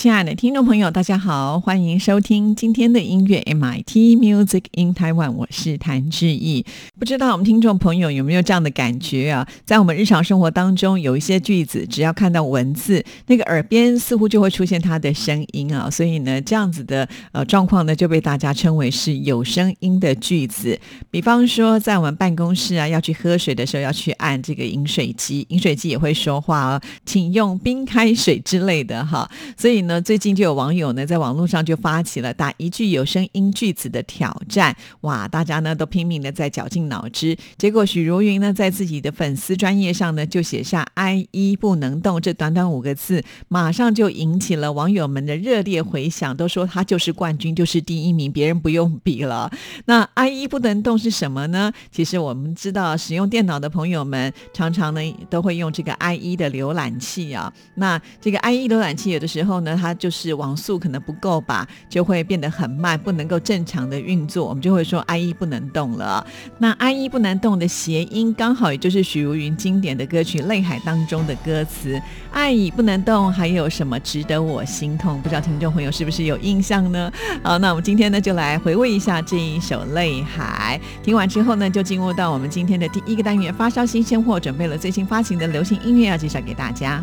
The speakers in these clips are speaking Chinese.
亲爱的听众朋友，大家好，欢迎收听今天的音乐 MIT Music in Taiwan，我是谭志毅。不知道我们听众朋友有没有这样的感觉啊？在我们日常生活当中，有一些句子，只要看到文字，那个耳边似乎就会出现它的声音啊。所以呢，这样子的呃状况呢，就被大家称为是有声音的句子。比方说，在我们办公室啊，要去喝水的时候，要去按这个饮水机，饮水机也会说话哦，请用冰开水之类的哈。所以呢。那最近就有网友呢，在网络上就发起了打一句有声音句子的挑战，哇！大家呢都拼命的在绞尽脑汁，结果许茹芸呢在自己的粉丝专业上呢就写下 “I 一不能动”这短短五个字，马上就引起了网友们的热烈回响，都说他就是冠军，就是第一名，别人不用比了。那 “I 一不能动”是什么呢？其实我们知道，使用电脑的朋友们常常呢都会用这个 “I 一”的浏览器啊。那这个 “I 一”浏览器有的时候呢。它就是网速可能不够吧，就会变得很慢，不能够正常的运作，我们就会说 IE 不能动了。那 IE 不能动的谐音，刚好也就是许茹芸经典的歌曲《泪海》当中的歌词“爱已不能动”，还有什么值得我心痛？不知道听众朋友是不是有印象呢？好，那我们今天呢就来回味一下这一首《泪海》。听完之后呢，就进入到我们今天的第一个单元——发烧新鲜货，准备了最新发行的流行音乐要介绍给大家。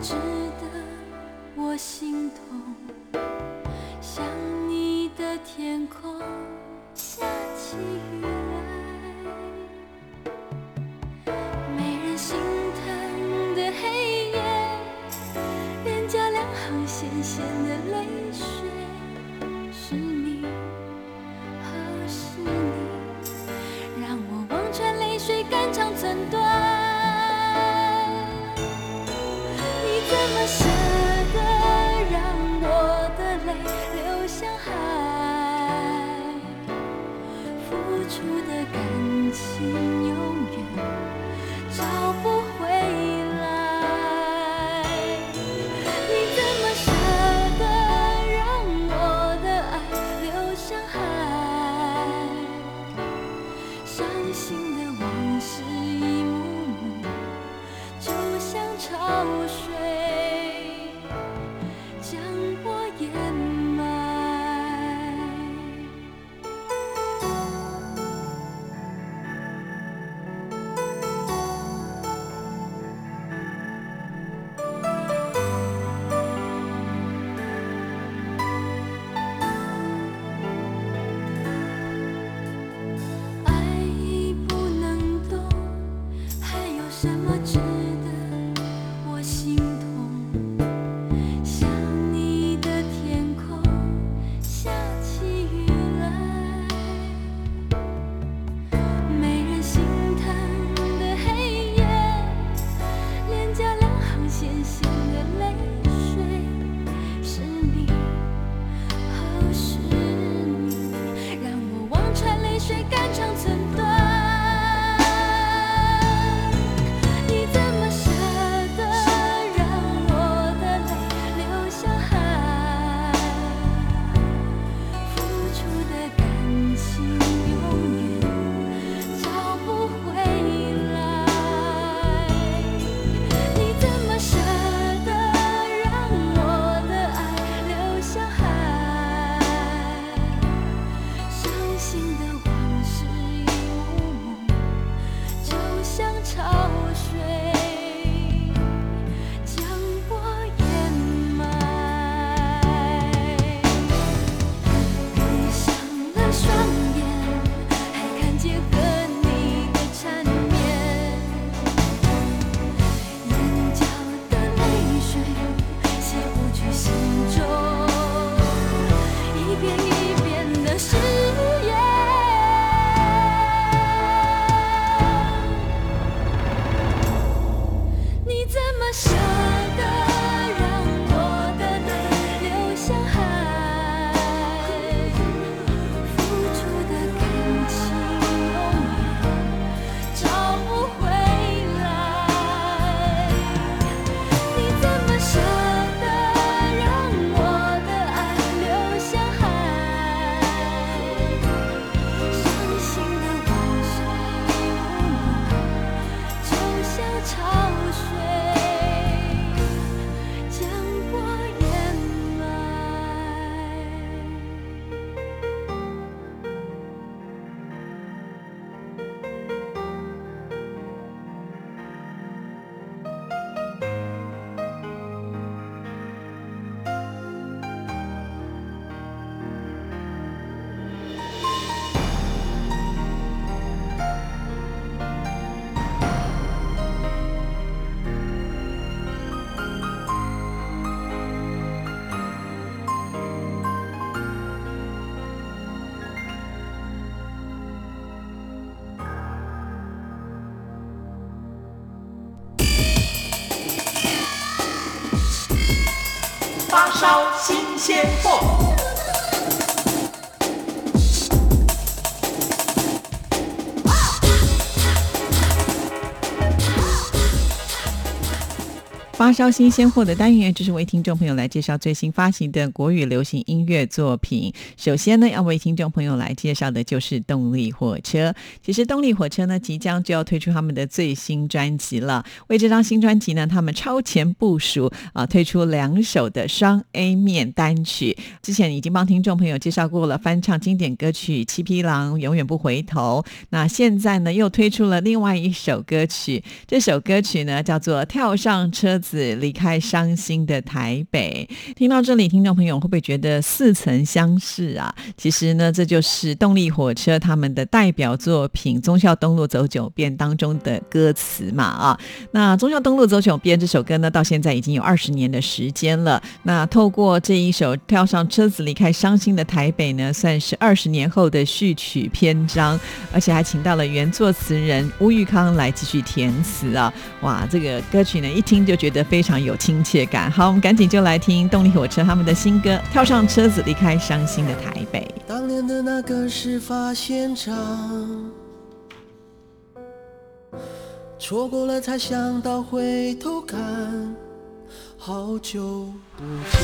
值得我心痛。想你的天空下起雨来，没人心疼的黑夜，脸颊两行咸咸的泪水，是你，哦是你，让我望穿泪水肝肠寸断。新鲜货。发烧新鲜货的单元，就是为听众朋友来介绍最新发行的国语流行音乐作品。首先呢，要为听众朋友来介绍的就是动力火车。其实动力火车呢，即将就要推出他们的最新专辑了。为这张新专辑呢，他们超前部署啊，推出两首的双 A 面单曲。之前已经帮听众朋友介绍过了，翻唱经典歌曲《七匹狼永远不回头》。那现在呢，又推出了另外一首歌曲，这首歌曲呢，叫做《跳上车子》。离开伤心的台北，听到这里，听众朋友会不会觉得似曾相识啊？其实呢，这就是动力火车他们的代表作品《忠孝东路走九遍》当中的歌词嘛啊。那《忠孝东路走九遍》这首歌呢，到现在已经有二十年的时间了。那透过这一首《跳上车子离开伤心的台北》呢，算是二十年后的序曲篇章，而且还请到了原作词人吴玉康来继续填词啊。哇，这个歌曲呢，一听就觉得。非常有亲切感。好，我们赶紧就来听动力火车他们的新歌《跳上车子离开伤心的台北》。当年的那个事发现场，错过了才想到回头看，好久不见。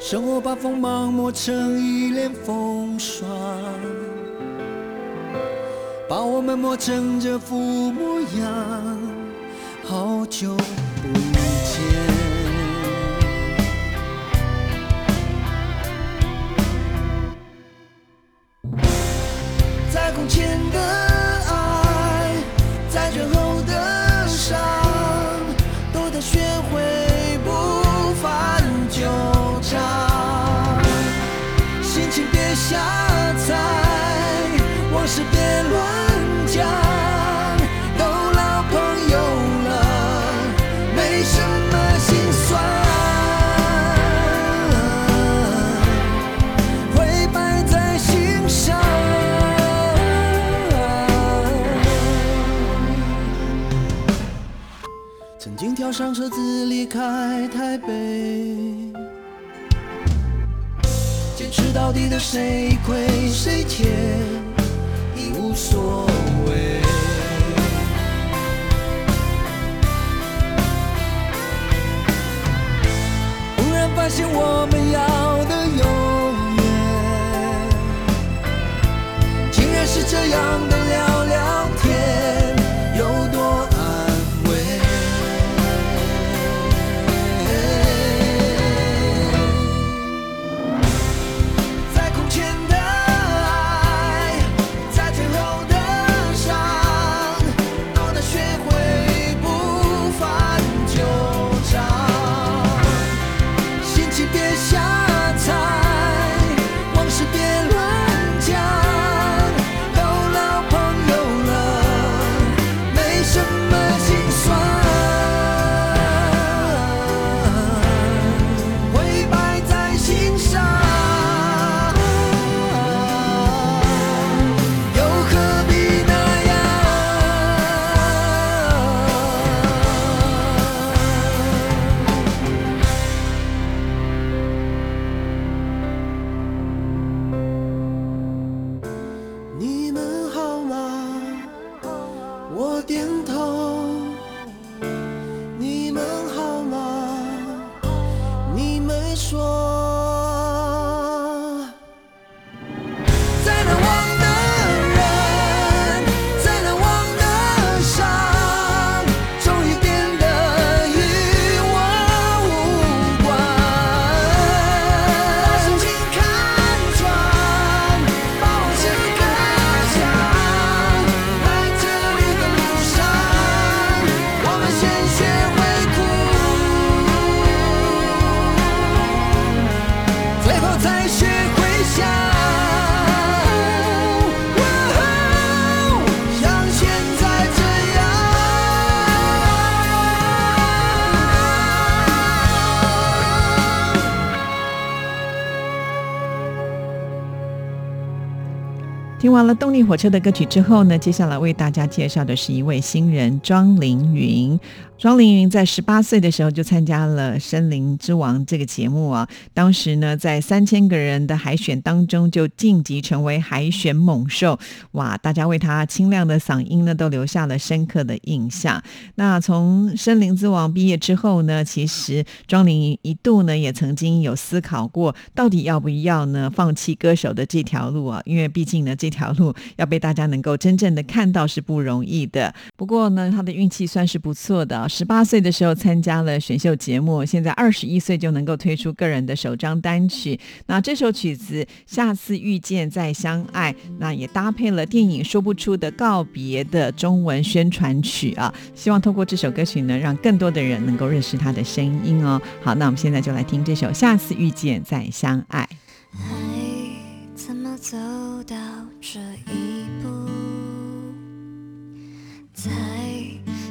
生活把锋芒磨成一脸风霜。把我们磨成这副模样，好久不见。在空前的爱，在最跳上车子离开台北，坚持到底的谁亏谁欠已无所谓。忽然发现我们要的永远，竟然是这样的了听完了动力火车的歌曲之后呢，接下来为大家介绍的是一位新人庄凌云。庄凌云在十八岁的时候就参加了《森林之王》这个节目啊，当时呢在三千个人的海选当中就晋级成为海选猛兽，哇！大家为他清亮的嗓音呢都留下了深刻的印象。那从《森林之王》毕业之后呢，其实庄凌云一度呢也曾经有思考过，到底要不要呢放弃歌手的这条路啊？因为毕竟呢这条路要被大家能够真正的看到是不容易的。不过呢，他的运气算是不错的。十八岁的时候参加了选秀节目，现在二十一岁就能够推出个人的首张单曲。那这首曲子《下次遇见再相爱》，那也搭配了电影《说不出的告别》的中文宣传曲啊。希望透过这首歌曲呢，让更多的人能够认识他的声音哦。好，那我们现在就来听这首《下次遇见再相爱》。怎么走到这一步？才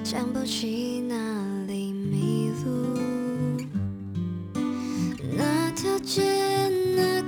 想不起哪里迷路。那条街，那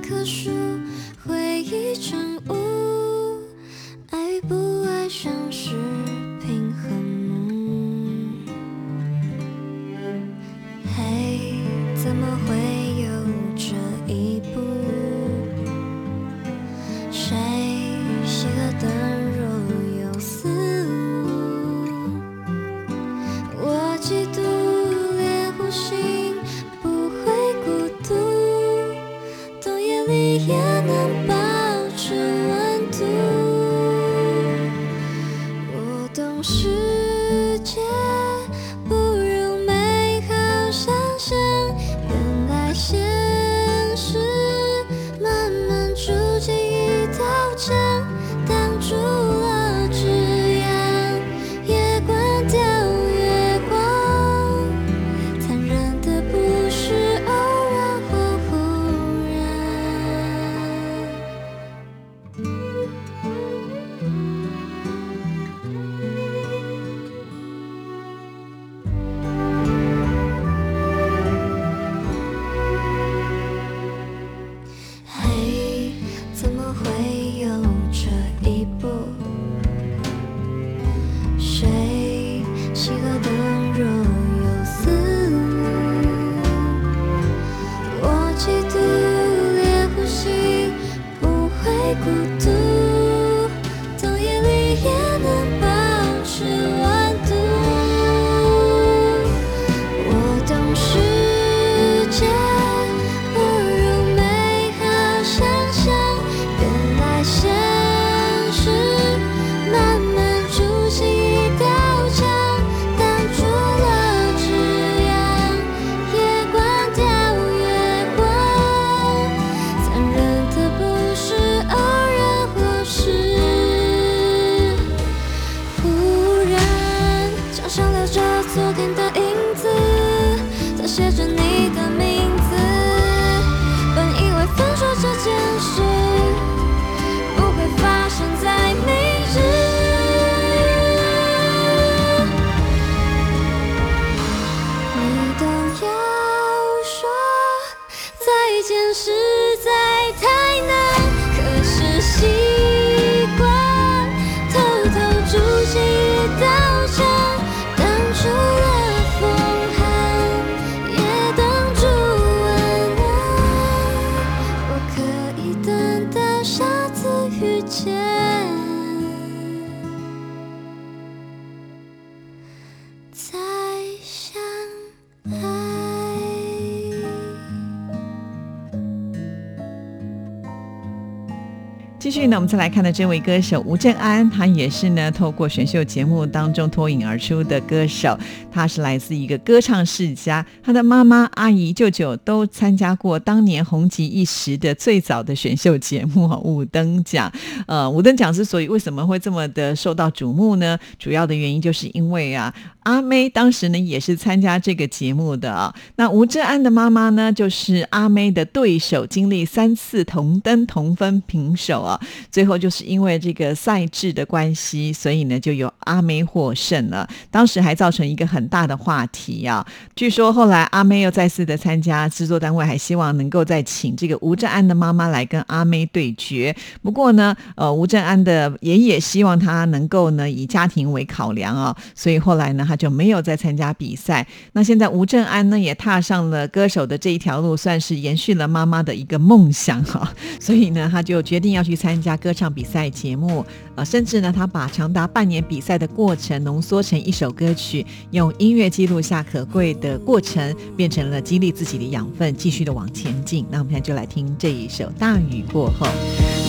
继续呢，我们再来看的这位歌手吴正安，他也是呢透过选秀节目当中脱颖而出的歌手。他是来自一个歌唱世家，他的妈妈、阿姨、舅舅都参加过当年红极一时的最早的选秀节目《五等奖》。呃，五等奖之所以为什么会这么的受到瞩目呢？主要的原因就是因为啊，阿妹当时呢也是参加这个节目的啊。那吴正安的妈妈呢，就是阿妹的对手，经历三次同登同分平手啊。最后就是因为这个赛制的关系，所以呢就由阿妹获胜了。当时还造成一个很大的话题啊。据说后来阿妹又再次的参加，制作单位还希望能够再请这个吴镇安的妈妈来跟阿妹对决。不过呢，呃，吴镇安的爷爷希望他能够呢以家庭为考量啊，所以后来呢他就没有再参加比赛。那现在吴镇安呢也踏上了歌手的这一条路，算是延续了妈妈的一个梦想哈。所以呢，他就决定要去参参加歌唱比赛节目。呃，甚至呢，他把长达半年比赛的过程浓缩成一首歌曲，用音乐记录下可贵的过程，变成了激励自己的养分，继续的往前进。那我们现在就来听这一首《大雨过后》。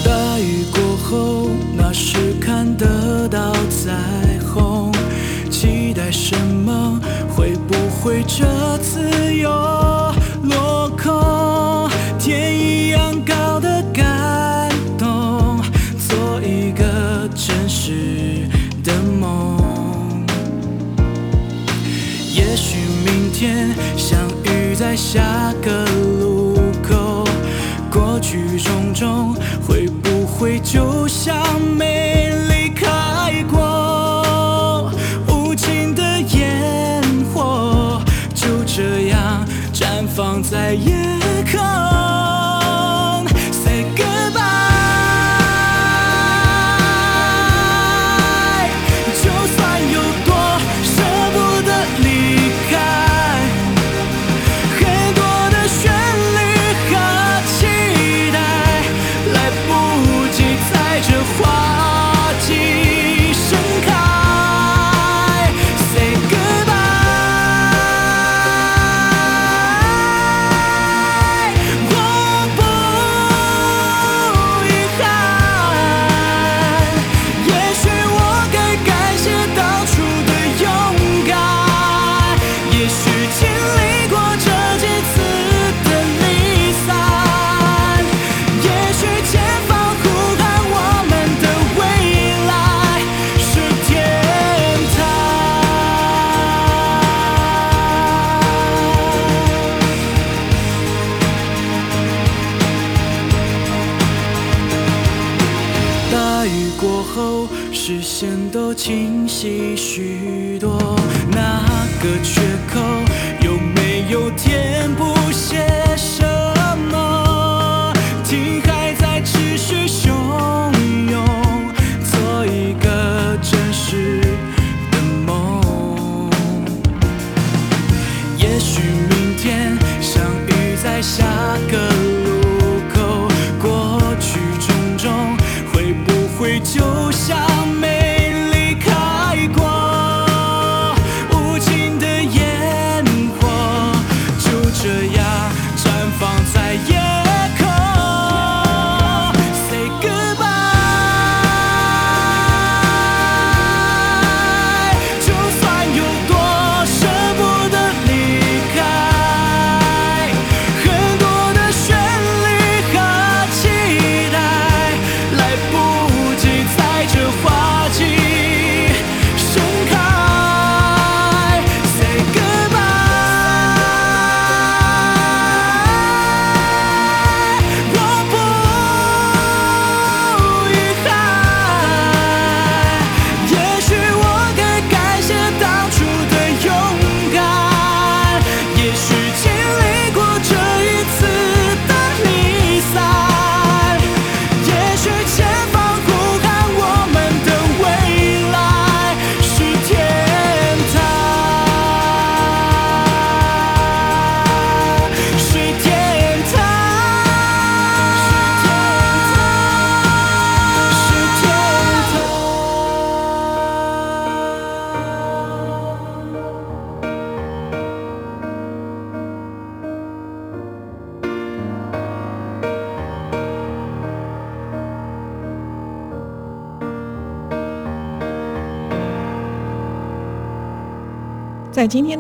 大雨过后，那时看得到彩虹，期待什么？会不会这次又相遇在下个路口，过去种种会不会就像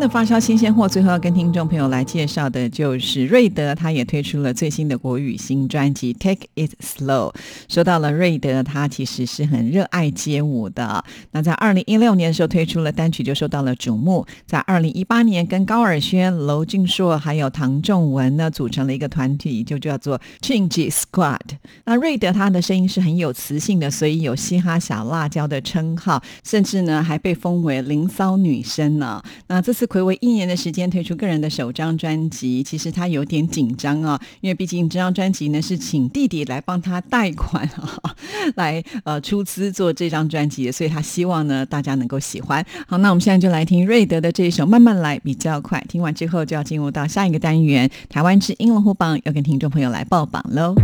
的发烧新鲜货，最后要跟听众朋友来介绍的就是瑞德，他也推出了最新的国语新专辑《Take It Slow》。说到了瑞德，他其实是很热爱街舞的。那在二零一六年的时候推出了单曲，就受到了瞩目。在二零一八年，跟高尔宣、娄俊硕还有唐仲文呢组成了一个团体，就叫做 Change Squad。那瑞德他的声音是很有磁性的，所以有嘻哈小辣椒的称号，甚至呢还被封为灵骚女生呢。那这次暌违一年的时间推出个人的首张专辑，其实他有点紧张啊，因为毕竟这张专辑呢是请弟弟来帮他贷款啊，来呃出资做这张专辑，所以他希望呢大家能够喜欢。好，那我们现在就来听瑞德的这一首《慢慢来》，比较快。听完之后就要进入到下一个单元——台湾之音龙虎榜，要跟听众朋友来报榜喽。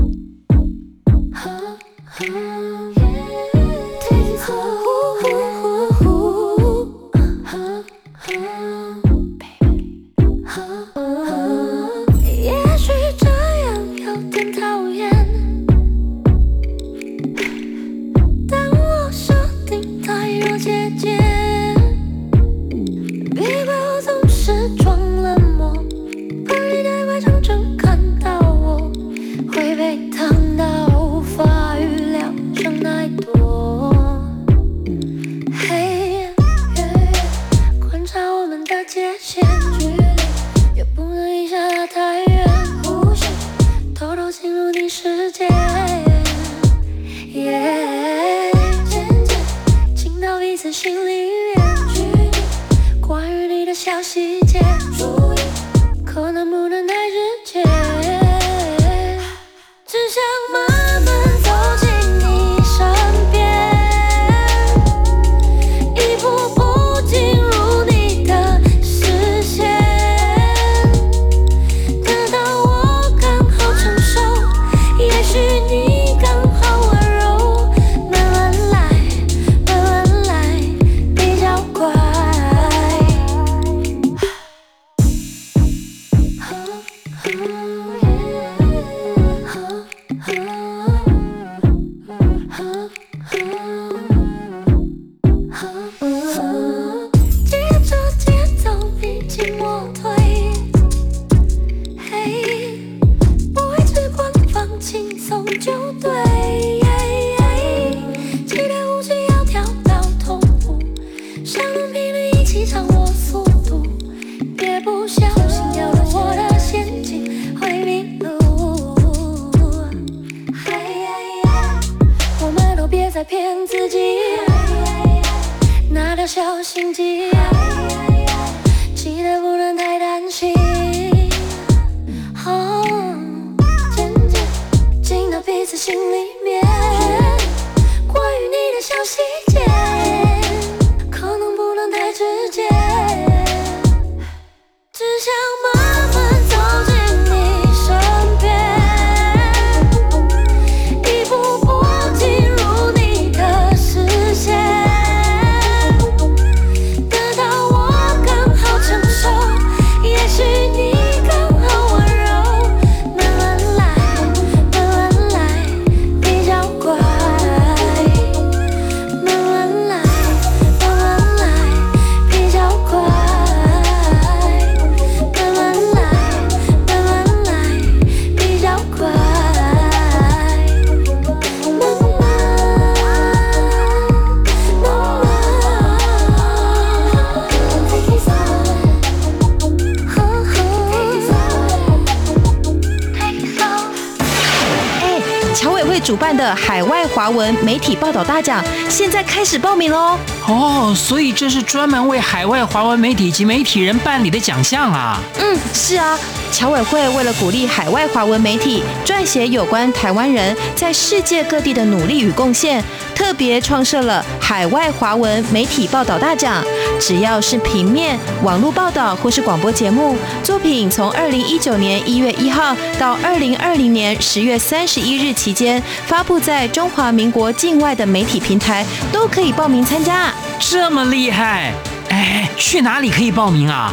进到彼此心里面，距离关于你的小细节，注意可能不能太直接，只想在心里面。华文媒体报道大奖现在开始报名喽！哦，所以这是专门为海外华文媒体及媒体人办理的奖项啊！嗯，是啊，侨委会为了鼓励海外华文媒体撰写有关台湾人在世界各地的努力与贡献，特别创设了海外华文媒体报道大奖。只要是平面、网络报道或是广播节目作品，从二零一九年一月一号到二零二零年十月三十一日期间发布在中华民国境外的媒体平台，都可以报名参加。这么厉害，哎，去哪里可以报名啊？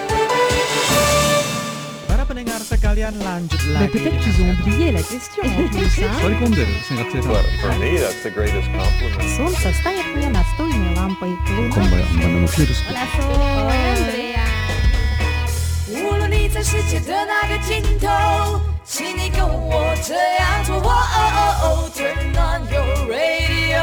Mais lagi. peut-être qu'ils ont oublié la question en plus, hein. 取り込んでる生活性 Well, for me, that's the greatest compliment. Солнце стоит мне настольной лампой. 今晩あんまりのフィルス Andrea. 无论你在世界的哪个尽头，请你跟我这样做。哦哦哦，Turn on your radio，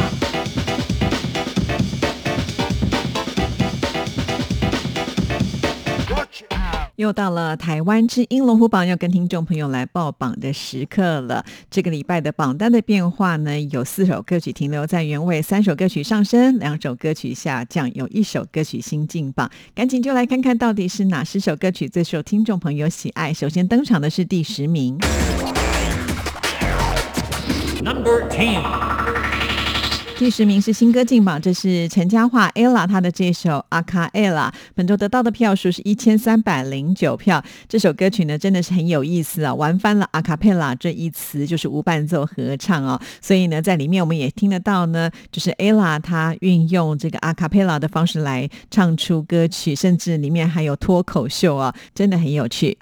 又到了台湾之音龙虎榜要跟听众朋友来报榜的时刻了。这个礼拜的榜单的变化呢，有四首歌曲停留在原位，三首歌曲上升，两首歌曲下降，有一首歌曲新进榜。赶紧就来看看到底是哪十首歌曲最受听众朋友喜爱。首先登场的是第十名。Number Ten，第十名是新歌进榜，这是陈嘉桦 ella 她的这首《阿卡 ella》，本周得到的票数是一千三百零九票。这首歌曲呢真的是很有意思啊，玩翻了阿卡佩拉这一词，就是无伴奏合唱哦。所以呢，在里面我们也听得到呢，就是 ella 她运用这个阿卡佩拉的方式来唱出歌曲，甚至里面还有脱口秀啊，真的很有趣。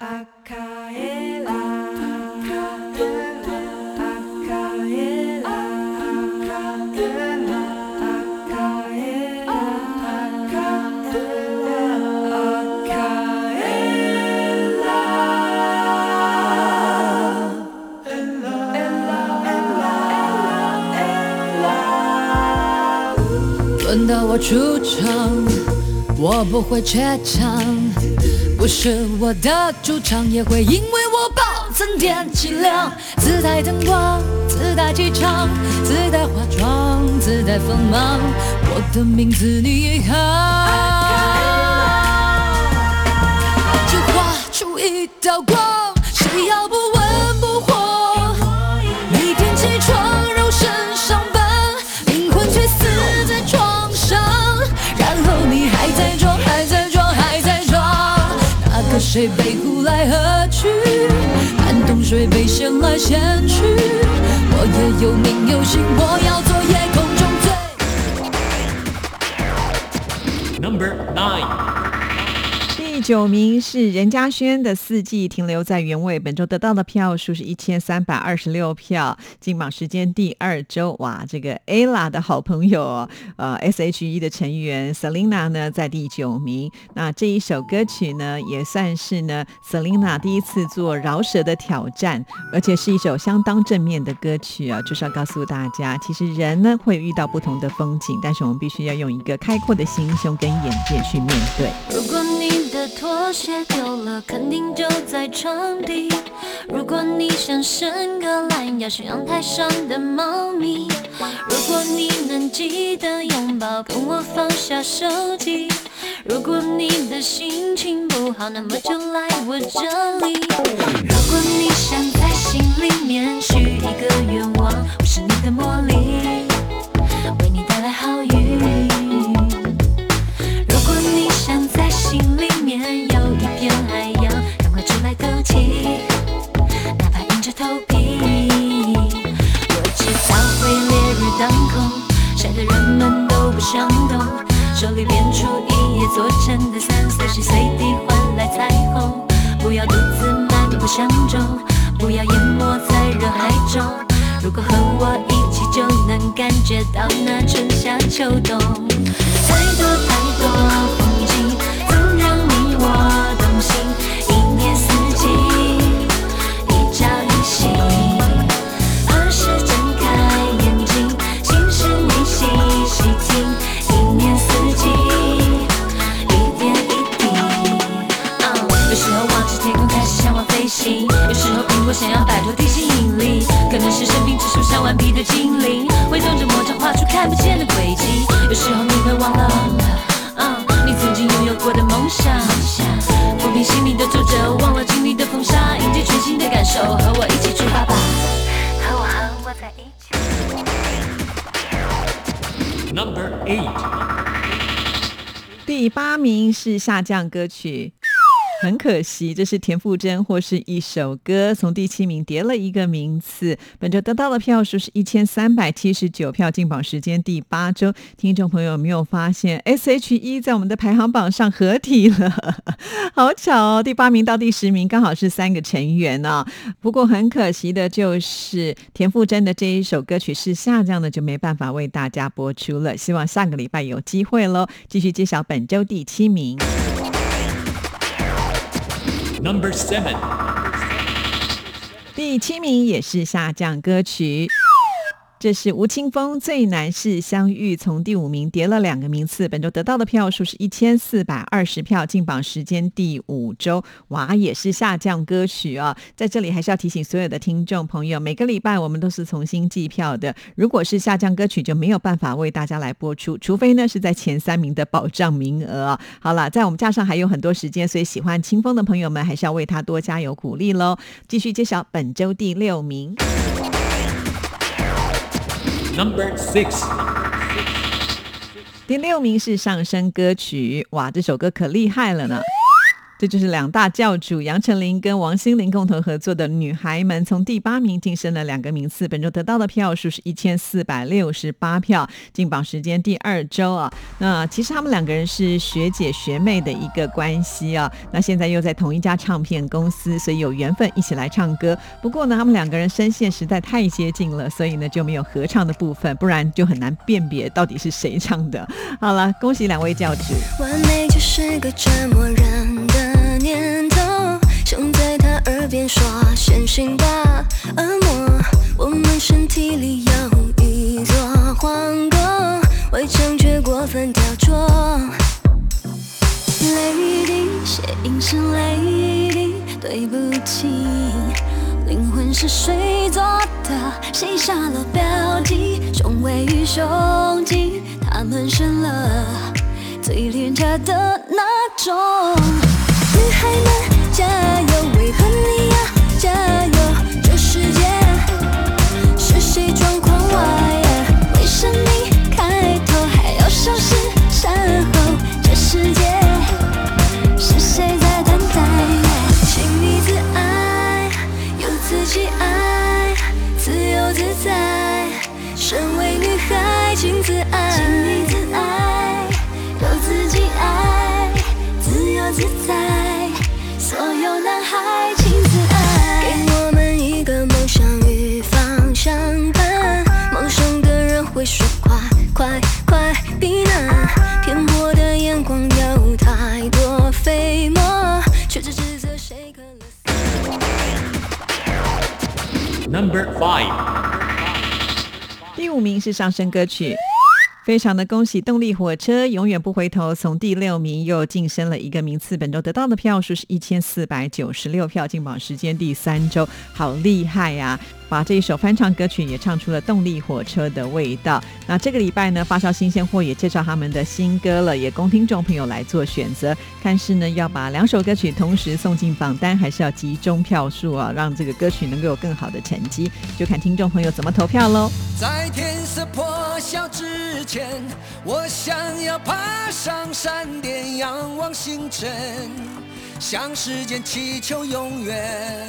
轮到我出场，我不会怯场，不是我的主场，也会因为我暴增点气量。自带灯光，自带气场，自带化妆，自带锋芒，我的名字你一行，就画出一道光，谁要不谁被呼来喝去？寒冬水被掀来掀去。我也有名有姓，我要做夜空中最。Number Nine，第九名是任嘉轩的《四季》，停留在原位。本周得到的票数是一千三百二十六票，进榜时间第二周。哇，这个 ella 的好朋友，呃，S.H.E 的成员 Selina 呢在第九名。那这一首歌曲呢，也算是呢 Selina 第一次做饶舌的挑战，而且是一首相当正面的歌曲啊，就是要告诉大家，其实人呢会遇到不同的风景，但是我们必须要用一个开阔的心胸跟眼界去面对。如果你的拖鞋丢了，肯定就在床底。如果你想伸个懒腰，是阳台上的猫咪。如果你能记得拥抱，跟我放下手机。如果你的心情不好，那么就来我这里。如果你想在心里面许一个愿望，我是你的魔力，空，晒得人们都不想动，手里变出一叶做成的伞，随时随地换来彩虹。不要独自漫步相中，不要淹没在人海中。如果和我一起，就能感觉到那春夏秋冬。太多太多风景，果想要摆脱地心引力，可能是生命之树上顽皮的精灵，挥动着魔杖画出看不见的轨迹。有时候你会忘了，嗯，你曾经拥有过的梦想，抚平心里的皱褶，忘了经历的风沙，迎接全新的感受，和我一起出发吧，和我和我在一起。Number eight，第八名是下降歌曲。很可惜，这是田馥甄或是一首歌，从第七名跌了一个名次。本周得到的票数是一千三百七十九票，进榜时间第八周。听众朋友有没有发现，S.H.E 在我们的排行榜上合体了？好巧哦！第八名到第十名刚好是三个成员呢、不过很可惜的就是田馥甄的这一首歌曲是下降的，就没办法为大家播出了。希望下个礼拜有机会喽，继续揭晓本周第七名。Number seven，第七名也是下降歌曲。这是吴青峰最难是相遇，从第五名跌了两个名次。本周得到的票数是一千四百二十票，进榜时间第五周，哇，也是下降歌曲啊！在这里还是要提醒所有的听众朋友，每个礼拜我们都是重新计票的，如果是下降歌曲就没有办法为大家来播出，除非呢是在前三名的保障名额。好了，在我们架上还有很多时间，所以喜欢清风的朋友们还是要为他多加油鼓励喽。继续揭晓本周第六名。Number six，第六名是上升歌曲，哇，这首歌可厉害了呢！这就是两大教主杨丞琳跟王心凌共同合作的《女孩们》，从第八名晋升了两个名次。本周得到的票数是一千四百六十八票，进榜时间第二周啊。那其实他们两个人是学姐学妹的一个关系啊。那现在又在同一家唱片公司，所以有缘分一起来唱歌。不过呢，他们两个人声线实在太接近了，所以呢就没有合唱的部分，不然就很难辨别到底是谁唱的。好了，恭喜两位教主。完美就是个折磨人，耳边说先行吧，恶魔。我们身体里有一座皇宫，围墙却过分雕琢。泪滴，血印是泪滴，对不起，灵魂是水做的，谁下了标记，雄伟与胸襟，他们生了。最廉价的那种。女孩们加油，为何你第五名是上升歌曲。非常的恭喜动力火车永远不回头，从第六名又晋升了一个名次。本周得到的票数是一千四百九十六票，进榜时间第三周，好厉害呀、把这一首翻唱歌曲也唱出了动力火车的味道。那这个礼拜呢，发烧新鲜货也介绍他们的新歌了，也供听众朋友来做选择。看是呢要把两首歌曲同时送进榜单，还是要集中票数啊，让这个歌曲能够有更好的成绩，就看听众朋友怎么投票喽。在天色破晓之前，我想要爬上山巅，仰望星辰，向时间祈求永远。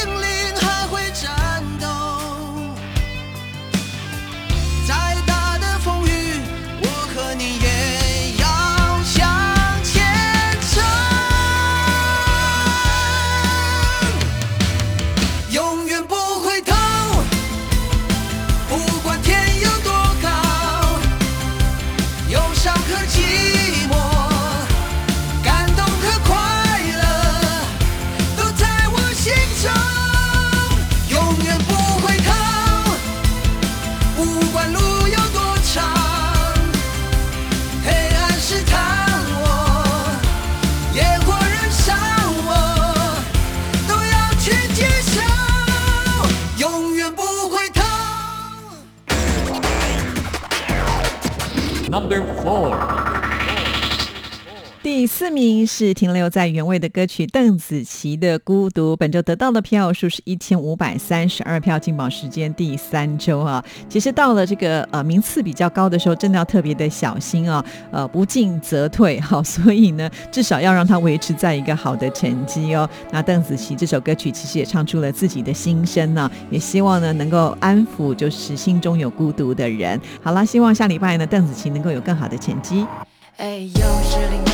Folder 4. 第四名是停留在原位的歌曲邓紫棋的《孤独》，本周得到的票数是一千五百三十二票，进榜时间第三周啊。其实到了这个呃名次比较高的时候，真的要特别的小心啊，呃不进则退哈，所以呢，至少要让它维持在一个好的成绩哦。那邓紫棋这首歌曲其实也唱出了自己的心声呢，也希望呢能够安抚就是心中有孤独的人。好了，希望下礼拜呢邓紫棋能够有更好的成绩。哎，又是另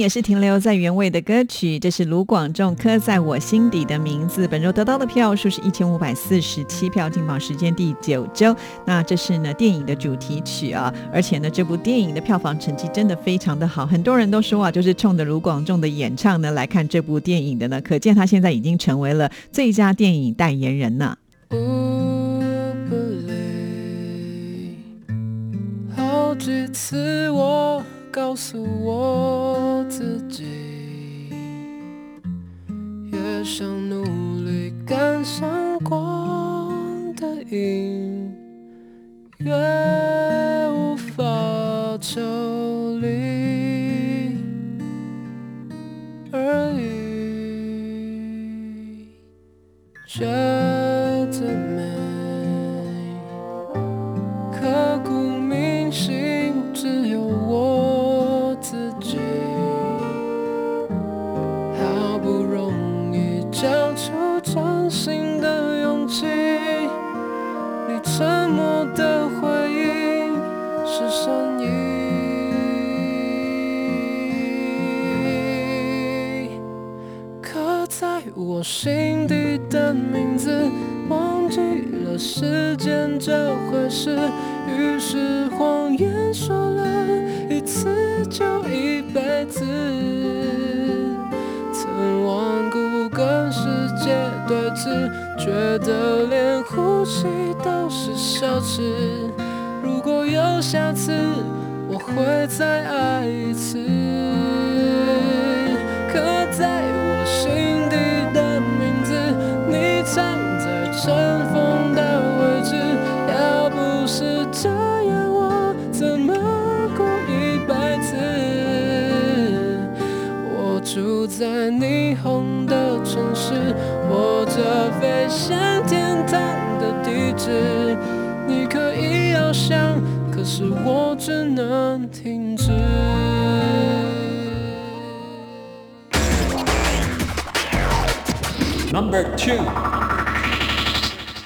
也是停留在原位的歌曲，这是卢广仲《刻在我心底的名字》。本周得到的票数是一千五百四十七票，进榜时间第九周。那这是呢电影的主题曲啊，而且呢这部电影的票房成绩真的非常的好，很多人都说啊，就是冲着卢广仲的演唱呢来看这部电影的呢，可见他现在已经成为了最佳电影代言人呢。好几次我告诉我自己，越想努力赶上光的影，越飞向天堂的地址。你可以翱翔，可是我只能停止。Number two。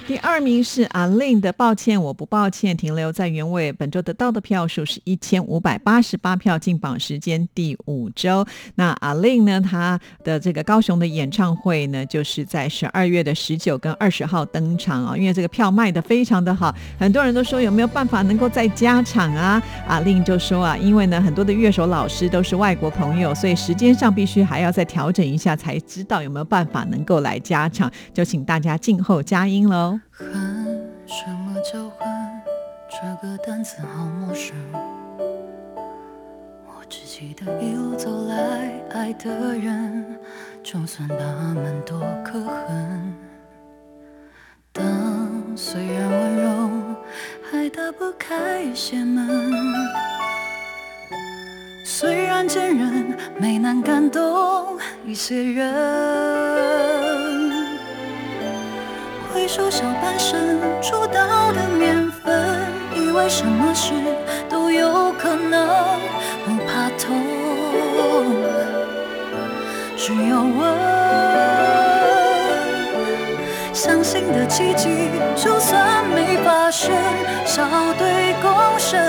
第二名是阿令的《抱歉我不抱歉》，停留在原位。本周得到的票数是一千五百八十八票，进榜时间第五周。那阿令呢，他的这个高雄的演唱会呢，就是在十二月的十九跟二十号登场啊。因为这个票卖的非常的好，很多人都说有没有办法能够再加场啊？阿令就说啊，因为呢很多的乐手老师都是外国朋友，所以时间上必须还要再调整一下，才知道有没有办法能够来加场。就请大家静候佳音喽。恨什么叫恨？这个单词好陌生。我只记得一路走来，爱的人，就算他们多可恨。当虽然温柔，还打不开心门。虽然坚韧，没难感动一些人。回首小半生出道的年份，以为什么事都有可能，不怕痛，只要问。相信的奇迹，就算没发生，笑对共生，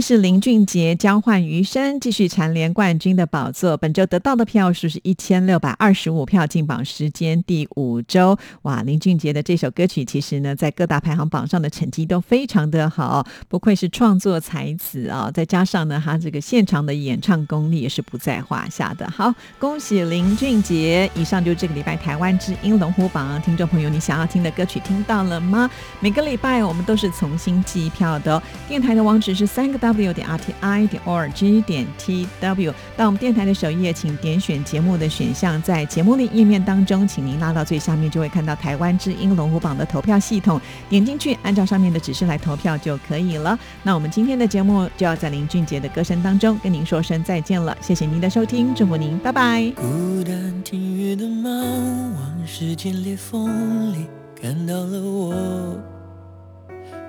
是林俊杰，《交换余生》继续蝉联冠军的宝座。本周得到的票数是一千六百二十五票，进榜时间第五周。哇，林俊杰的这首歌曲其实呢，在各大排行榜上的成绩都非常的好，不愧是创作才子啊！再加上呢，他这个现场的演唱功力也是不在话下的。好，恭喜林俊杰！以上就是这个礼拜台湾之音龙虎榜听众朋友，你想要听的歌曲听到了吗？每个礼拜我们都是重新计票的哦。电台的网址是三个 W 点 RTI 点 org 点 TW。到我们电台的首页，请点选节目的选项，在节目的页面当中，请您拉到最下面，就会看到台湾之音龙虎榜的投票系统，点进去，按照上面的指示来投票就可以了。那我们今天的节目就要在林俊杰的歌声当中跟您说声再见了，谢谢您的收听，祝福您，拜拜。孤单听雨的猫，往时间裂缝里看到了我，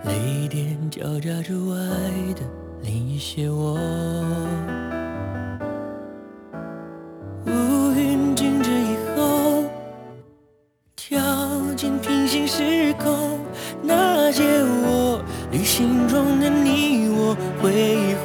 泪点交加着爱的另一些我。乌云静止以后，跳进平行时空，那些我旅行中的你我，回